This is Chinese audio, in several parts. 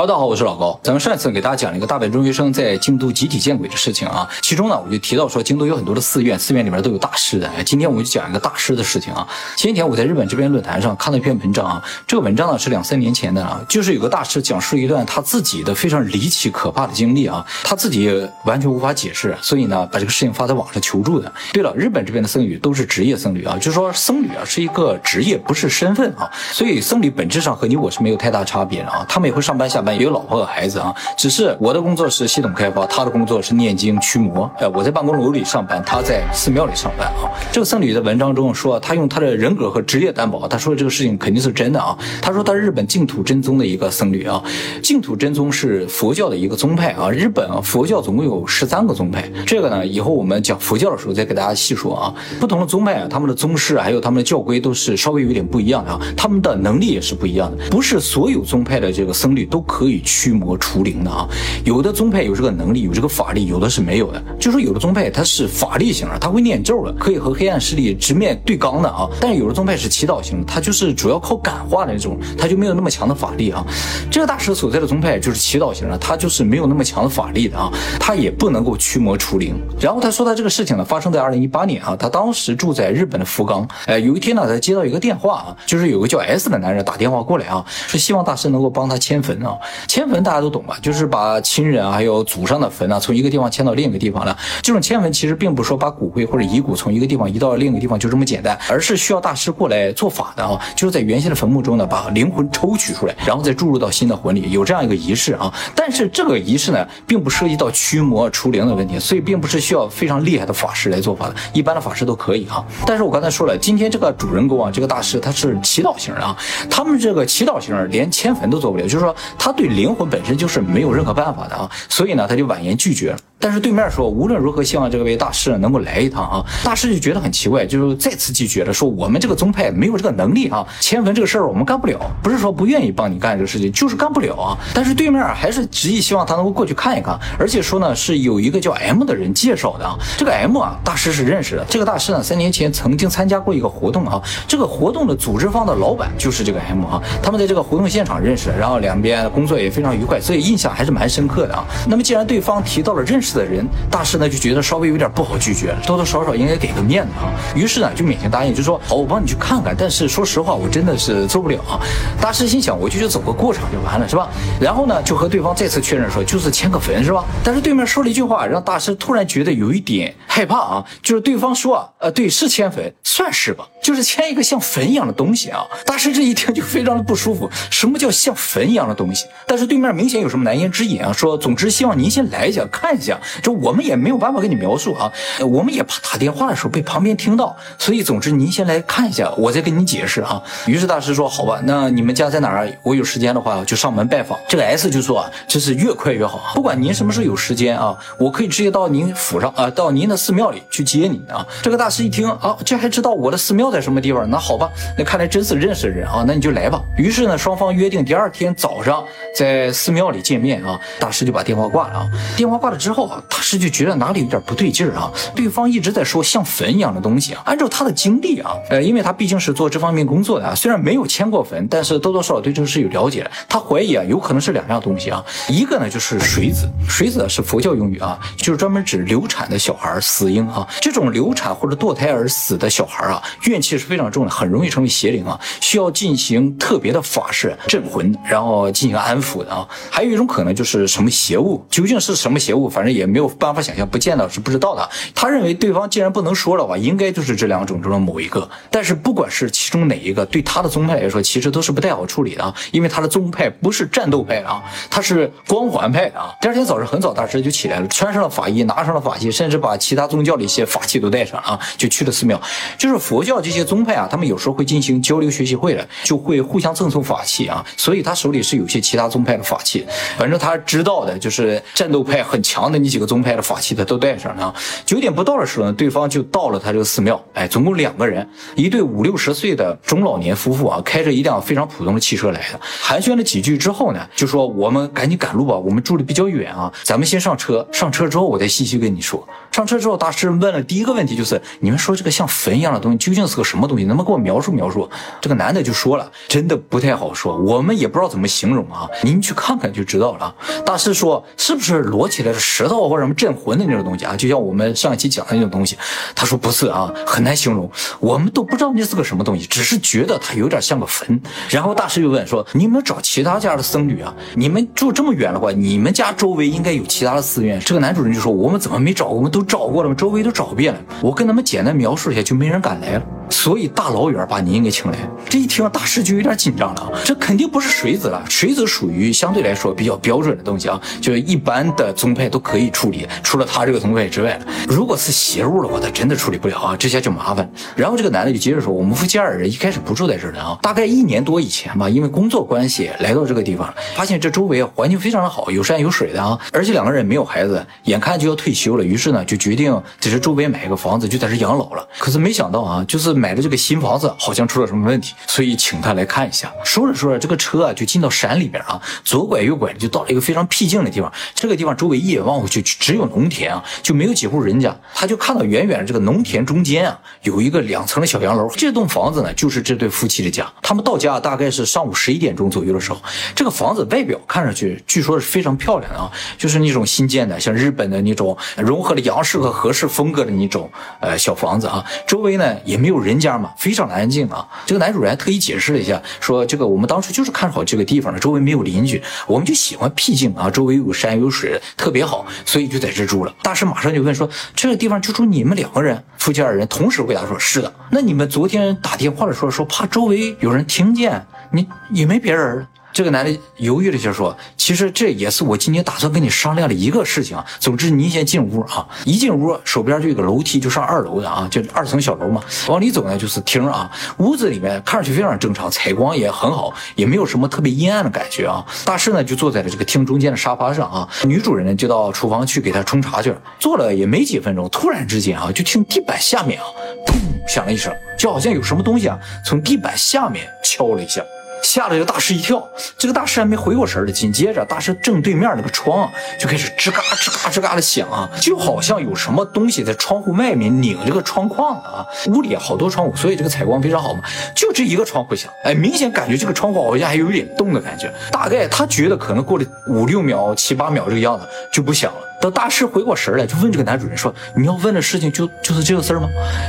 哈喽大家好，我是老高。咱们上一次给大家讲了一个大本中学生在京都集体见鬼的事情啊，其中呢我就提到说京都有很多的寺院，寺院里面都有大师的。今天我们就讲一个大师的事情啊。前几天我在日本这边论坛上看到一篇文章啊，这个文章呢是两三年前的啊，就是有个大师讲述一段他自己的非常离奇可怕的经历啊，他自己完全无法解释，所以呢把这个事情发在网上求助的。对了，日本这边的僧侣都是职业僧侣啊，就是说僧侣啊是一个职业，不是身份啊，所以僧侣本质上和你我是没有太大差别的啊，他们也会上班下班。有老婆和孩子啊，只是我的工作是系统开发，他的工作是念经驱魔。哎，我在办公楼里上班，他在寺庙里上班啊。这个僧侣在文章中说，他用他的人格和职业担保，他说这个事情肯定是真的啊。他说他是日本净土真宗的一个僧侣啊，净土真宗是佛教的一个宗派啊。日本啊，佛教总共有十三个宗派，这个呢，以后我们讲佛教的时候再给大家细说啊。不同的宗派啊，他们的宗师还有他们的教规都是稍微有点不一样的啊，他们的能力也是不一样的，不是所有宗派的这个僧侣都可。可以驱魔除灵的啊，有的宗派有这个能力，有这个法力，有的是没有的。就说有的宗派它是法力型的，他会念咒的，可以和黑暗势力直面对刚的啊。但是有的宗派是祈祷型的，他就是主要靠感化的那种，他就没有那么强的法力啊。这个大师所在的宗派就是祈祷型的，他就是没有那么强的法力的啊，他也不能够驱魔除灵。然后他说他这个事情呢，发生在二零一八年啊，他当时住在日本的福冈，哎，有一天呢，他接到一个电话啊，就是有个叫 S 的男人打电话过来啊，是希望大师能够帮他迁坟啊。迁坟大家都懂吧？就是把亲人啊，还有祖上的坟啊，从一个地方迁到另一个地方了。这种迁坟其实并不是说把骨灰或者遗骨从一个地方移到另一个地方就这么简单，而是需要大师过来做法的啊。就是在原先的坟墓中呢，把灵魂抽取出来，然后再注入到新的魂里，有这样一个仪式啊。但是这个仪式呢，并不涉及到驱魔除灵的问题，所以并不是需要非常厉害的法师来做法的，一般的法师都可以哈。但是我刚才说了，今天这个主人公啊，这个大师他是祈祷型的啊，他们这个祈祷型连迁坟都做不了，就是说他对灵魂。本身就是没有任何办法的啊，所以呢，他就婉言拒绝了。但是对面说无论如何希望这位大师能够来一趟啊，大师就觉得很奇怪，就是再次拒绝了，说我们这个宗派没有这个能力啊，迁坟这个事儿我们干不了，不是说不愿意帮你干这个事情，就是干不了啊。但是对面还是执意希望他能够过去看一看，而且说呢是有一个叫 M 的人介绍的啊，这个 M 啊大师是认识的，这个大师呢三年前曾经参加过一个活动啊，这个活动的组织方的老板就是这个 M 啊，他们在这个活动现场认识，然后两边工作也非常愉快，所以印象还是蛮深刻的啊。那么既然对方提到了认识的人，大师。呢，就觉得稍微有点不好拒绝，多多少少应该给个面子啊。于是呢，就勉强答应，就说好，我帮你去看看。但是说实话，我真的是做不了啊。大师心想，我就去走个过场就完了，是吧？然后呢，就和对方再次确认说，就是迁个坟，是吧？但是对面说了一句话，让大师突然觉得有一点害怕啊，就是对方说，呃，对，是迁坟，算是吧，就是迁一个像坟一样的东西啊。大师这一听就非常的不舒服，什么叫像坟一样的东西？但是对面明显有什么难言之隐啊，说，总之希望您先来一下看一下，就我们也。没有办法给你描述啊，我们也怕打电话的时候被旁边听到，所以总之您先来看一下，我再跟你解释啊。于是大师说：“好吧，那你们家在哪儿？我有时间的话就上门拜访。”这个 S 就说：“啊，这是越快越好，不管您什么时候有时间啊，我可以直接到您府上啊，到您的寺庙里去接你啊。”这个大师一听啊，这还知道我的寺庙在什么地方？那好吧，那看来真是认识的人啊，那你就来吧。于是呢，双方约定第二天早上在寺庙里见面啊。大师就把电话挂了啊。电话挂了之后啊，大师就觉得。哪里有点不对劲儿啊？对方一直在说像坟一样的东西啊。按照他的经历啊，呃，因为他毕竟是做这方面工作的啊，虽然没有迁过坟，但是多多少少对这个事有了解。他怀疑啊，有可能是两样东西啊。一个呢就是水子，水子是佛教用语啊，就是专门指流产的小孩死婴啊。这种流产或者堕胎而死的小孩啊，怨气是非常重的，很容易成为邪灵啊，需要进行特别的法事镇魂，然后进行安府的啊。还有一种可能就是什么邪物，究竟是什么邪物，反正也没有办法想象。不见到是不知道的。他认为对方既然不能说的话，应该就是这两种中的某一个。但是不管是其中哪一个，对他的宗派来说，其实都是不太好处理的啊。因为他的宗派不是战斗派啊，他是光环派啊。第二天早上很早，大师就起来了，穿上了法衣，拿上了法器，甚至把其他宗教的一些法器都带上了啊，就去了寺庙。就是佛教这些宗派啊，他们有时候会进行交流学习会的，就会互相赠送法器啊。所以他手里是有些其他宗派的法器。反正他知道的就是战斗派很强的你几个宗派的法器他都带上了。九点不到的时候呢，对方就到了他这个寺庙。哎，总共两个人，一对五六十岁的中老年夫妇啊，开着一辆非常普通的汽车来的。寒暄了几句之后呢，就说我们赶紧赶路吧，我们住的比较远啊，咱们先上车。上车之后我再细细跟你说。上车之后，大师问了第一个问题就是：你们说这个像坟一样的东西究竟是个什么东西？能不能给我描述描述？这个男的就说了，真的不太好说，我们也不知道怎么形容啊，您去看看就知道了。大师说，是不是摞起来的石头或者什么镇魂的那种东西啊？就像我们上一期讲的那种东西。他说不是啊，很难形容，我们都不知道那是个什么东西，只是觉得它有点像个坟。然后大师又问说，你们找其他家的僧侣啊？你们住这么远的话，你们家周围应该有其他的寺院。这个男主人就说，我们怎么没找？我们都找过了吗？周围都找遍了。我跟他们简单描述一下，就没人敢来了。所以大老远把您给请来，这一听大师就有点紧张了。这肯定不是水子了，水子属于相对来说比较标准的东西啊，就是一般的宗派都可以处理，除了他这个宗派之外。如果是邪物的话，他真的处理不了啊，这下就麻烦。然后这个男的就接着说，我们夫妻二人一开始不住在这儿的啊，大概一年多以前吧，因为工作关系来到这个地方，发现这周围环境非常的好，有山有水的啊，而且两个人没有孩子，眼看就要退休了，于是呢就决定在这周围买一个房子，就在这养老了。可是没想到啊，就是买的这个新房。子好像出了什么问题，所以请他来看一下。说着说着，这个车啊就进到山里边啊，左拐右拐就到了一个非常僻静的地方。这个地方周围一眼望过去只有农田啊，就没有几户人家。他就看到远远的这个农田中间啊，有一个两层的小洋楼。这栋房子呢，就是这对夫妻的家。他们到家大概是上午十一点钟左右的时候。这个房子外表看上去，据说是非常漂亮的啊，就是那种新建的，像日本的那种融合了洋式和和式风格的那种呃小房子啊。周围呢也没有人人家嘛，非常的。安静啊！这个男主人还特意解释了一下，说这个我们当初就是看好这个地方的，周围没有邻居，我们就喜欢僻静啊，周围有山有水，特别好，所以就在这住了。大师马上就问说：“这个地方就住你们两个人，夫妻二人？”同时回答说：“是的。”那你们昨天打电话的时候说怕周围有人听见，你也没别人。这个男的犹豫了一下，说：“其实这也是我今天打算跟你商量的一个事情啊。总之，您先进屋啊。一进屋，手边就有个楼梯，就上二楼的啊，就二层小楼嘛。往里走呢，就是厅啊。屋子里面看上去非常正常，采光也很好，也没有什么特别阴暗的感觉啊。大师呢，就坐在了这个厅中间的沙发上啊。女主人呢，就到厨房去给他冲茶去了。坐了也没几分钟，突然之间啊，就听地板下面啊，砰响了一声，就好像有什么东西啊，从地板下面敲了一下。吓了这个大师一跳，这个大师还没回过神儿紧接着大师正对面那个窗就开始吱嘎吱嘎吱嘎的响啊，就好像有什么东西在窗户外面拧这个窗框啊。屋里好多窗户，所以这个采光非常好嘛。就这一个窗户响，哎，明显感觉这个窗户好像还有点动的感觉。大概他觉得可能过了五六秒、七八秒这个样子就不响了。等大师回过神来，就问这个男主人说：“你要问的事情就就是这个事儿吗？”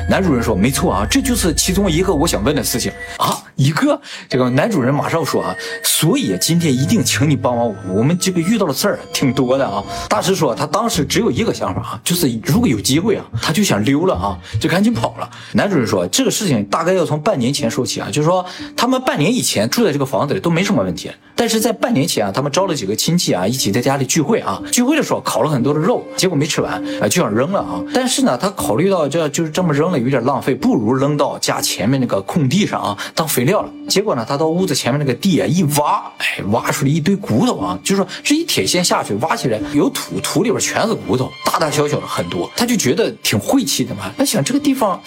男主人说：“没错啊，这就是其中一个我想问的事情啊。”一个这个男主人马上说：“啊，所以今天一定请你帮帮我，我们这个遇到的事儿挺多的啊。”大师说他当时只有一个想法啊，就是如果有机会啊，他就想溜了啊，就赶紧跑了。男主人说：“这个事情大概要从半年前说起啊，就是说他们半年以前住在这个房子里都没什么问题，但是在半年前啊，他们招了几个亲戚啊，一起在家里聚会啊，聚会的时候烤了很。”多的肉，结果没吃完啊，就想扔了啊。但是呢，他考虑到这就是这么扔了有点浪费，不如扔到家前面那个空地上啊，当肥料了。结果呢，他到屋子前面那个地啊一挖，哎，挖出了一堆骨头啊，就说这一铁锨下去挖起来有土，土里边全是骨头，大大小小的很多。他就觉得挺晦气的嘛，他想这个地方。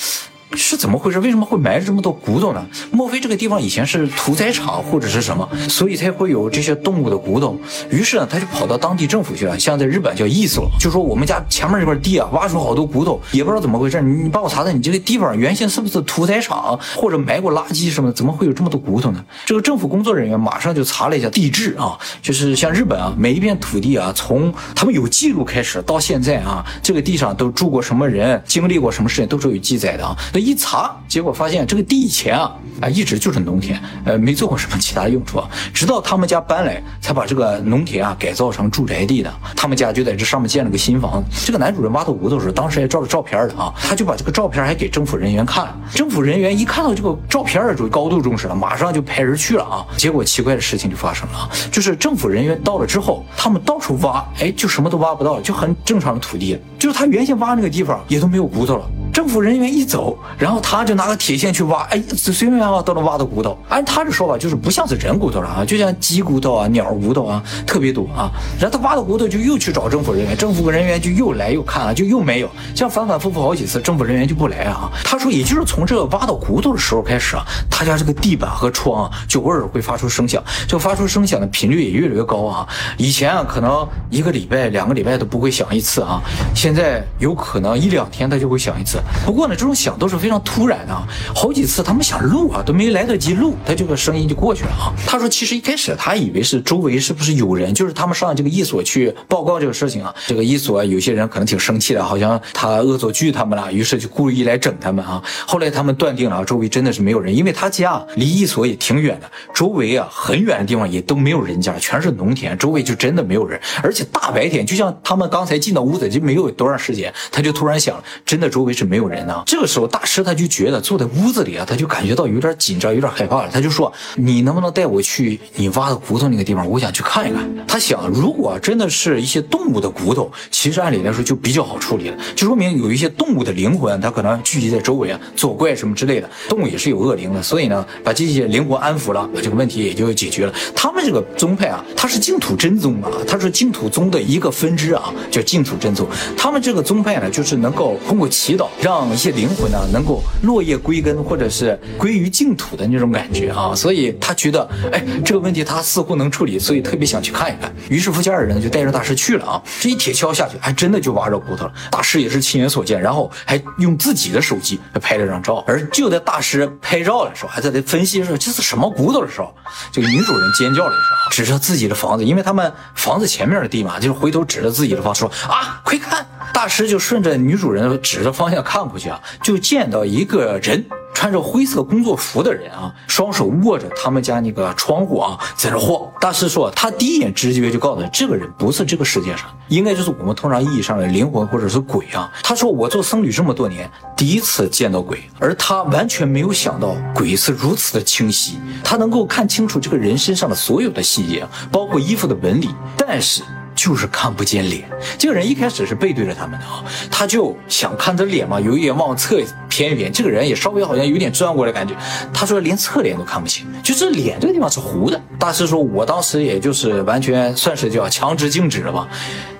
是怎么回事？为什么会埋这么多骨头呢？莫非这个地方以前是屠宰场或者是什么，所以才会有这些动物的骨头？于是呢，他就跑到当地政府去了，像在日本叫意思了，就说我们家前面这块地啊，挖出好多骨头，也不知道怎么回事。你帮我查查，你这个地方原先是不是屠宰场或者埋过垃圾什么的？怎么会有这么多骨头呢？这个政府工作人员马上就查了一下地质啊，就是像日本啊，每一片土地啊，从他们有记录开始到现在啊，这个地上都住过什么人，经历过什么事情，都是有记载的啊。那一查，结果发现这个地以前啊啊一直就是农田，呃没做过什么其他用处啊。直到他们家搬来，才把这个农田啊改造成住宅地的。他们家就在这上面建了个新房。这个男主人挖到骨头时候，当时还照了照片的啊，他就把这个照片还给政府人员看。政府人员一看到这个照片的时候，高度重视了，马上就派人去了啊。结果奇怪的事情就发生了啊，就是政府人员到了之后，他们到处挖，哎，就什么都挖不到，就很正常的土地，就是他原先挖那个地方也都没有骨头了。政府人员一走，然后他就拿个铁锨去挖，哎，随随便挖都能挖到骨头。按他的说法，就是不像是人骨头了啊，就像鸡骨头啊、鸟骨头啊，特别多啊。然后他挖到骨头就又去找政府人员，政府人员就又来又看啊，就又没有，这样反反复复好几次，政府人员就不来啊。他说，也就是从这个挖到骨头的时候开始啊，他家这个地板和窗啊，就偶尔会发出声响，这个发出声响的频率也越来越高啊。以前啊，可能一个礼拜、两个礼拜都不会响一次啊，现在有可能一两天他就会响一次。不过呢，这种响都是非常突然的啊，好几次他们想录啊，都没来得及录，他这个声音就过去了啊。他说，其实一开始他以为是周围是不是有人，就是他们上这个一所去报告这个事情啊，这个一所有些人可能挺生气的，好像他恶作剧他们了，于是就故意来整他们啊。后来他们断定了啊周围真的是没有人，因为他家离一所也挺远的，周围啊很远的地方也都没有人家，全是农田，周围就真的没有人，而且大白天，就像他们刚才进到屋子就没有多长时间，他就突然想，真的周围是没没有人呢。这个时候大师他就觉得坐在屋子里啊，他就感觉到有点紧张，有点害怕了，他就说：“你能不能带我去你挖的骨头那个地方？我想去看一看。”他想，如果真的是一些动物的骨头，其实按理来说就比较好处理了，就说明有一些动物的灵魂，它可能聚集在周围啊，作怪什么之类的。动物也是有恶灵的，所以呢，把这些灵魂安抚了，这个问题也就解决了。他们这个宗派啊，它是净土真宗啊，它是净土宗的一个分支啊，叫净土真宗。他们这个宗派呢，就是能够通过祈祷，让一些灵魂呢能够落叶归根，或者是归于净土的那种感觉啊。所以他觉得，哎，这个问题他似乎能处理，所以特别想去看一看。于是夫妻二人就带着大师去了啊。这一铁锹下去，还真的就挖着骨头了。大师也是亲眼所见，然后还用自己的手机拍了张照。而就在大师拍照的时候，还在那分析说这是什么骨头的时候，这个女主人尖叫了一声，指着自己的房子，因为他们房子前面的地嘛，就是回头指着自己的房说啊，快看！大师就顺着女主人指着方向看过去啊，就见到一个人。穿着灰色工作服的人啊，双手握着他们家那个窗户啊，在那晃。大师说，他第一眼直觉就告诉他，这个人不是这个世界上，应该就是我们通常意义上的灵魂或者是鬼啊。他说，我做僧侣这么多年，第一次见到鬼，而他完全没有想到鬼是如此的清晰，他能够看清楚这个人身上的所有的细节，包括衣服的纹理，但是。就是看不见脸，这个人一开始是背对着他们的啊，他就想看这脸嘛，有一点往侧偏一偏，这个人也稍微好像有点转过来感觉。他说连侧脸都看不清，就这脸这个地方是糊的。大师说，我当时也就是完全算是叫强直静止了吧。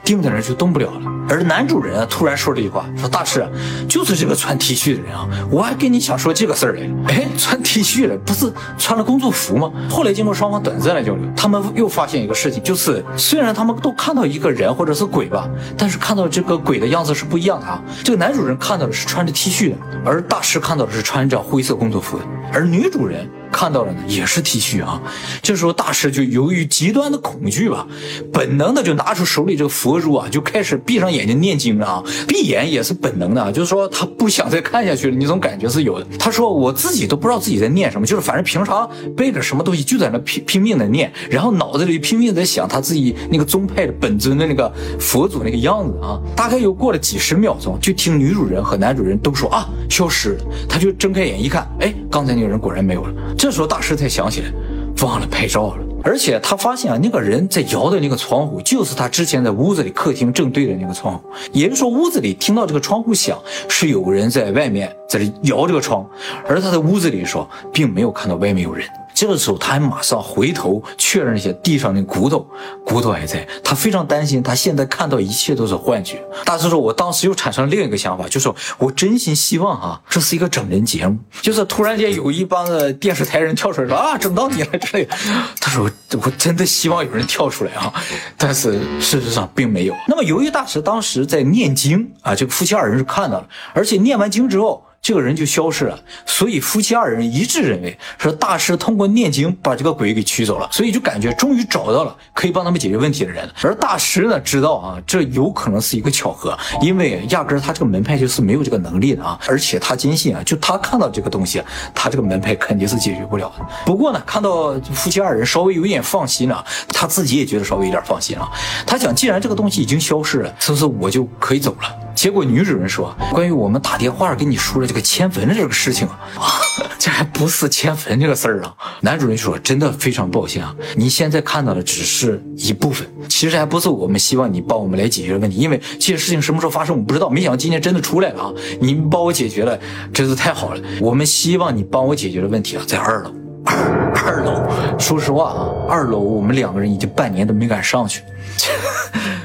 定在那就动不了了。而男主人啊，突然说了一句话，说：“大师，就是这个穿 T 恤的人啊，我还跟你想说这个事儿嘞。哎，穿 T 恤的，不是穿了工作服吗？”后来经过双方短暂的交流，他们又发现一个事情，就是虽然他们都看到一个人或者是鬼吧，但是看到这个鬼的样子是不一样的啊。这个男主人看到的是穿着 T 恤的，而大师看到的是穿着灰色工作服的，而女主人。看到了呢，也是 T 恤啊。这时候大师就由于极端的恐惧吧，本能的就拿出手里这个佛珠啊，就开始闭上眼睛念经了啊。闭眼也是本能的，就是说他不想再看下去了，那种感觉是有的。他说我自己都不知道自己在念什么，就是反正平常背着什么东西就在那拼拼命的念，然后脑子里拼命在想他自己那个宗派的本尊的那个佛祖那个样子啊。大概又过了几十秒钟，就听女主人和男主人都说啊消失了。他就睁开眼一看，哎，刚才那个人果然没有了。这时候大师才想起来，忘了拍照了。而且他发现啊，那个人在摇的那个窗户，就是他之前在屋子里客厅正对着那个窗户。也就是说，屋子里听到这个窗户响，是有个人在外面在这摇这个窗，而他在屋子里说，并没有看到外面有人。这个时候，他还马上回头确认一下地上的骨头，骨头还在。他非常担心，他现在看到一切都是幻觉。大师说，我当时又产生另一个想法，就是我真心希望啊，这是一个整人节目，就是突然间有一帮的电视台人跳出来说啊，整到你了之类。他说，我真的希望有人跳出来啊，但是事实上并没有。那么，由于大师当时在念经啊，这个夫妻二人是看到了，而且念完经之后。这个人就消失了，所以夫妻二人一致认为说大师通过念经把这个鬼给驱走了，所以就感觉终于找到了可以帮他们解决问题的人。而大师呢知道啊，这有可能是一个巧合，因为压根他这个门派就是没有这个能力的啊，而且他坚信啊，就他看到这个东西，他这个门派肯定是解决不了的。不过呢，看到夫妻二人稍微有点放心了，他自己也觉得稍微有点放心了。他想，既然这个东西已经消失了，是不是我就可以走了？结果女主人说：“关于我们打电话给你说的这这个迁坟的这个事情啊。”这还不是迁坟这个事儿啊？男主人说：“真的非常抱歉啊，你现在看到的只是一部分，其实还不是我们希望你帮我们来解决的问题。因为这些事情什么时候发生我们不知道，没想到今天真的出来了啊！你帮我解决了，真是太好了。我们希望你帮我解决的问题啊，在二楼。二二楼，说实话啊，二楼我们两个人已经半年都没敢上去。”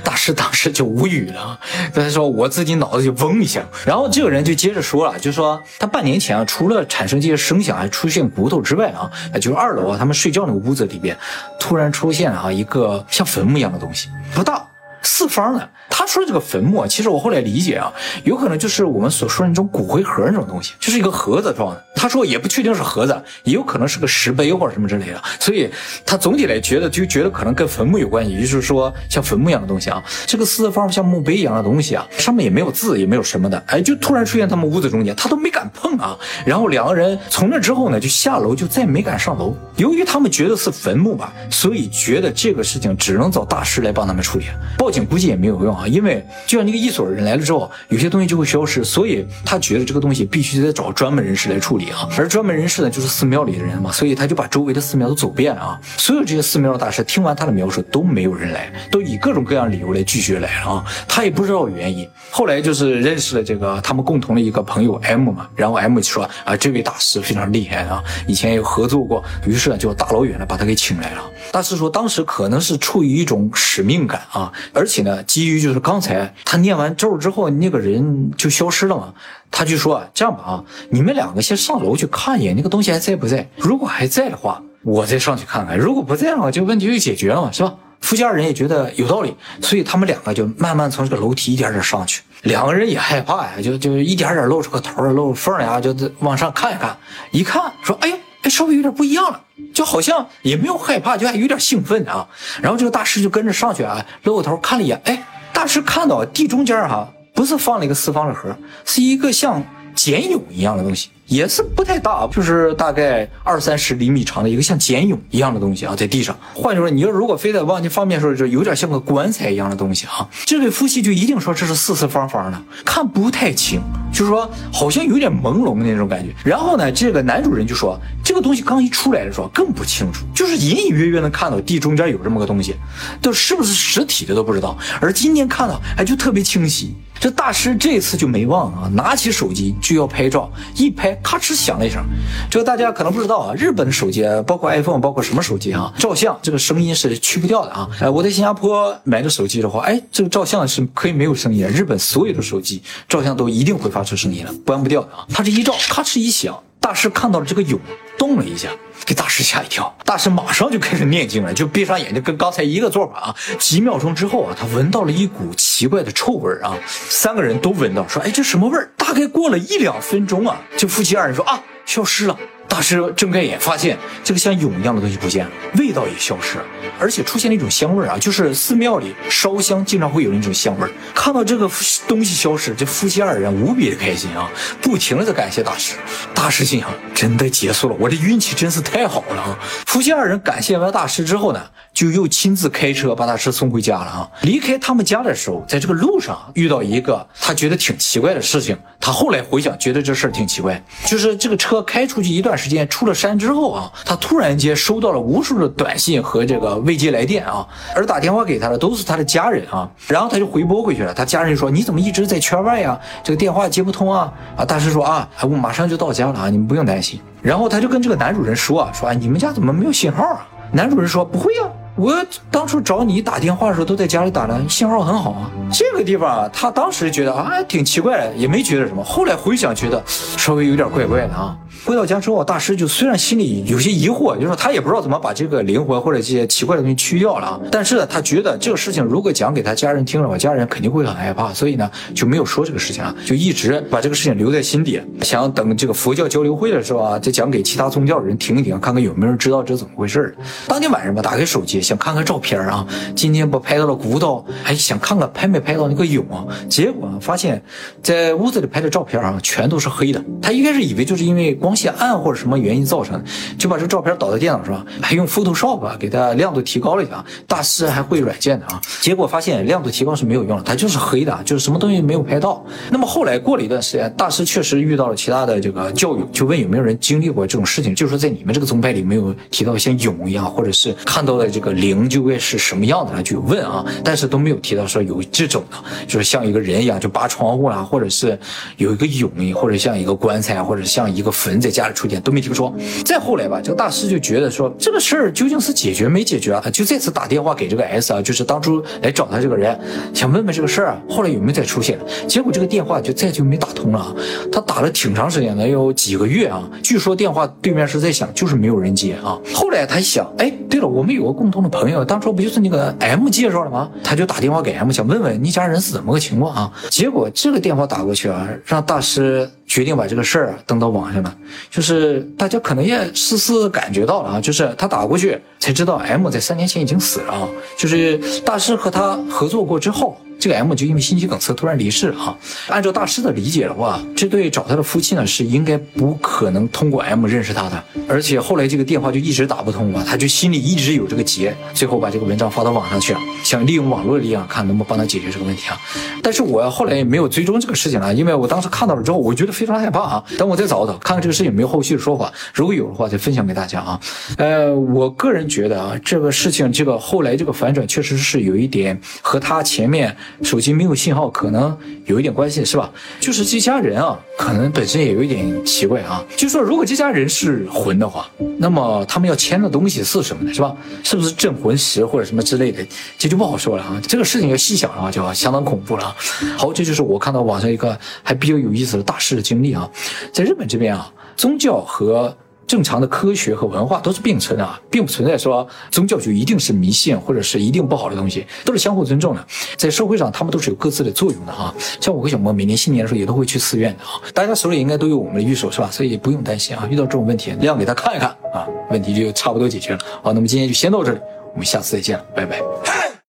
大师当时就无语了，他说我自己脑子就嗡一下，然后这个人就接着说了，就说他半年前啊，除了产生这些声响，还出现骨头之外啊，就是二楼啊，他们睡觉那个屋子里边，突然出现了啊一个像坟墓一样的东西，不大。四方的，他说的这个坟墓，其实我后来理解啊，有可能就是我们所说的那种骨灰盒那种东西，就是一个盒子状的。他说也不确定是盒子，也有可能是个石碑或者什么之类的。所以他总体来觉得就觉得可能跟坟墓有关系，就是说像坟墓一样的东西啊。这个四方像墓碑一样的东西啊，上面也没有字，也没有什么的，哎，就突然出现他们屋子中间，他都没敢碰啊。然后两个人从那之后呢，就下楼，就再没敢上楼。由于他们觉得是坟墓吧，所以觉得这个事情只能找大师来帮他们处理。报警估计也没有用啊，因为就像那个一所人来了之后，有些东西就会消失，所以他觉得这个东西必须得找专门人士来处理啊。而专门人士呢，就是寺庙里的人嘛，所以他就把周围的寺庙都走遍啊。所有这些寺庙的大师听完他的描述，都没有人来，都以各种各样理由来拒绝来啊。他也不知道原因。后来就是认识了这个他们共同的一个朋友 M 嘛，然后 M 就说啊，这位大师非常厉害啊，以前有合作过，于是呢就大老远的把他给请来了。大师说，当时可能是出于一种使命感啊，而且呢。基于就是刚才他念完咒之后，那个人就消失了嘛。他就说这样吧啊，你们两个先上楼去看一眼，那个东西还在不在？如果还在的话，我再上去看看；如果不在的话，就问题就解决了嘛，是吧？夫妻二人也觉得有道理，所以他们两个就慢慢从这个楼梯一点点上去。两个人也害怕呀，就就一点点露出个头露缝呀，就往上看一看。一看说，哎呀，哎，稍微有点不一样了。就好像也没有害怕，就还有点兴奋啊。然后这个大师就跟着上去啊，露个头看了一眼，哎，大师看到地中间哈，不是放了一个四方的盒，是一个像茧蛹一样的东西。也是不太大，就是大概二三十厘米长的一个像茧蛹一样的东西啊，在地上。换句话说，你要如果非得往这方面说，就有点像个棺材一样的东西啊。这对夫妻就一定说这是四四方方的，看不太清，就是说好像有点朦胧的那种感觉。然后呢，这个男主人就说，这个东西刚一出来的时候更不清楚，就是隐隐约约能看到地中间有这么个东西，都是不是实体的都不知道。而今天看到，哎，就特别清晰。这大师这次就没忘啊，拿起手机就要拍照，一拍咔哧响了一声。这个大家可能不知道啊，日本的手机，包括 iPhone，包括什么手机啊，照相这个声音是去不掉的啊。哎，我在新加坡买的手机的话，哎，这个照相是可以没有声音。日本所有的手机照相都一定会发出声音的，关不掉的啊。他这一照，咔哧一响，大师看到了这个蛹动了一下。给大师吓一跳，大师马上就开始念经了，就闭上眼睛，跟刚才一个做法啊。几秒钟之后啊，他闻到了一股奇怪的臭味儿啊，三个人都闻到，说：“哎，这什么味儿？”大概过了一两分钟啊，这夫妻二人说：“啊，消失了。”大师睁开眼，发现这个像蛹一样的东西不见了，味道也消失了，而且出现了一种香味儿啊，就是寺庙里烧香经常会有那种香味儿。看到这个东西消失，这夫妻二人无比的开心啊，不停的在感谢大师。大师心想：真的结束了，我这运气真是太好了啊！夫妻二人感谢完大师之后呢，就又亲自开车把大师送回家了啊。离开他们家的时候，在这个路上遇到一个他觉得挺奇怪的事情。他后来回想，觉得这事儿挺奇怪，就是这个车开出去一段。时间出了山之后啊，他突然间收到了无数的短信和这个未接来电啊，而打电话给他的都是他的家人啊，然后他就回拨回去了。他家人说：“你怎么一直在圈外呀？这个电话接不通啊！”啊，大师说：“啊，我马上就到家了啊，你们不用担心。”然后他就跟这个男主人说：“啊，说啊，你们家怎么没有信号啊？”男主人说：“不会呀，我当初找你打电话的时候都在家里打的，信号很好啊。”这个地方啊，他当时觉得啊挺奇怪的，也没觉得什么。后来回想，觉得稍微有点怪怪的啊。回到家之后，大师就虽然心里有些疑惑，就说他也不知道怎么把这个灵魂或者这些奇怪的东西去掉了。但是呢，他觉得这个事情如果讲给他家人听了，话家人肯定会很害怕，所以呢就没有说这个事情啊，就一直把这个事情留在心底，想等这个佛教交流会的时候啊，再讲给其他宗教的人听一听，看看有没有人知道这怎么回事当天晚上吧，打开手机想看看照片啊，今天不拍到了骨头，还想看看拍没拍到那个蛹，结果发现，在屋子里拍的照片啊，全都是黑的。他一开始以为就是因为光。光线暗或者什么原因造成的，就把这个照片导到电脑上，还用 Photoshop 给它亮度提高了一下。大师还会软件的啊，结果发现亮度提高是没有用的，它就是黑的，就是什么东西没有拍到。那么后来过了一段时间，大师确实遇到了其他的这个教友，就问有没有人经历过这种事情，就是说在你们这个宗派里没有提到像蛹一样，或者是看到的这个灵就会是什么样的，就有问啊，但是都没有提到说有这种的，就是像一个人一样就扒窗户啦，或者是有一个蛹，或者像一个棺材，或者像一个坟在家里出现，都没听说。再后来吧，这个大师就觉得说这个事儿究竟是解决没解决啊，就再次打电话给这个 S 啊，就是当初来找他这个人，想问问这个事儿啊，后来有没有再出现？结果这个电话就再就没打通了，他打了挺长时间的，有几个月啊。据说电话对面是在响，就是没有人接啊。后来他一想，哎，对了，我们有个共同的朋友，当初不就是那个 M 介绍的吗？他就打电话给 M，想问问你家人是怎么个情况啊。结果这个电话打过去啊，让大师决定把这个事儿登到网上了。就是大家可能也丝丝感觉到了啊，就是他打过去才知道 M 在三年前已经死了啊。就是大师和他合作过之后。这个 M 就因为心肌梗塞突然离世哈。按照大师的理解的话，这对找他的夫妻呢是应该不可能通过 M 认识他的，而且后来这个电话就一直打不通嘛，他就心里一直有这个结，最后把这个文章发到网上去了，想利用网络力量看能不能帮他解决这个问题啊。但是我后来也没有追踪这个事情了，因为我当时看到了之后，我觉得非常害怕啊。等我再找找，看看这个事情有没有后续的说法，如果有的话再分享给大家啊。呃，我个人觉得啊，这个事情这个后来这个反转确实是有一点和他前面。手机没有信号，可能有一点关系，是吧？就是这家人啊，可能本身也有一点奇怪啊。就说，如果这家人是魂的话，那么他们要签的东西是什么呢？是吧？是不是镇魂石或者什么之类的？这就不好说了啊。这个事情要细想的话，就相当恐怖了啊。好，这就是我看到网上一个还比较有意思的大事的经历啊。在日本这边啊，宗教和正常的科学和文化都是并存的啊，并不存在说宗教就一定是迷信或者是一定不好的东西，都是相互尊重的。在社会上，他们都是有各自的作用的哈。像我和小莫每年新年的时候也都会去寺院的啊，大家手里应该都有我们的玉手是吧？所以不用担心啊，遇到这种问题亮给他看一看啊，问题就差不多解决了。好，那么今天就先到这里，我们下次再见，拜拜。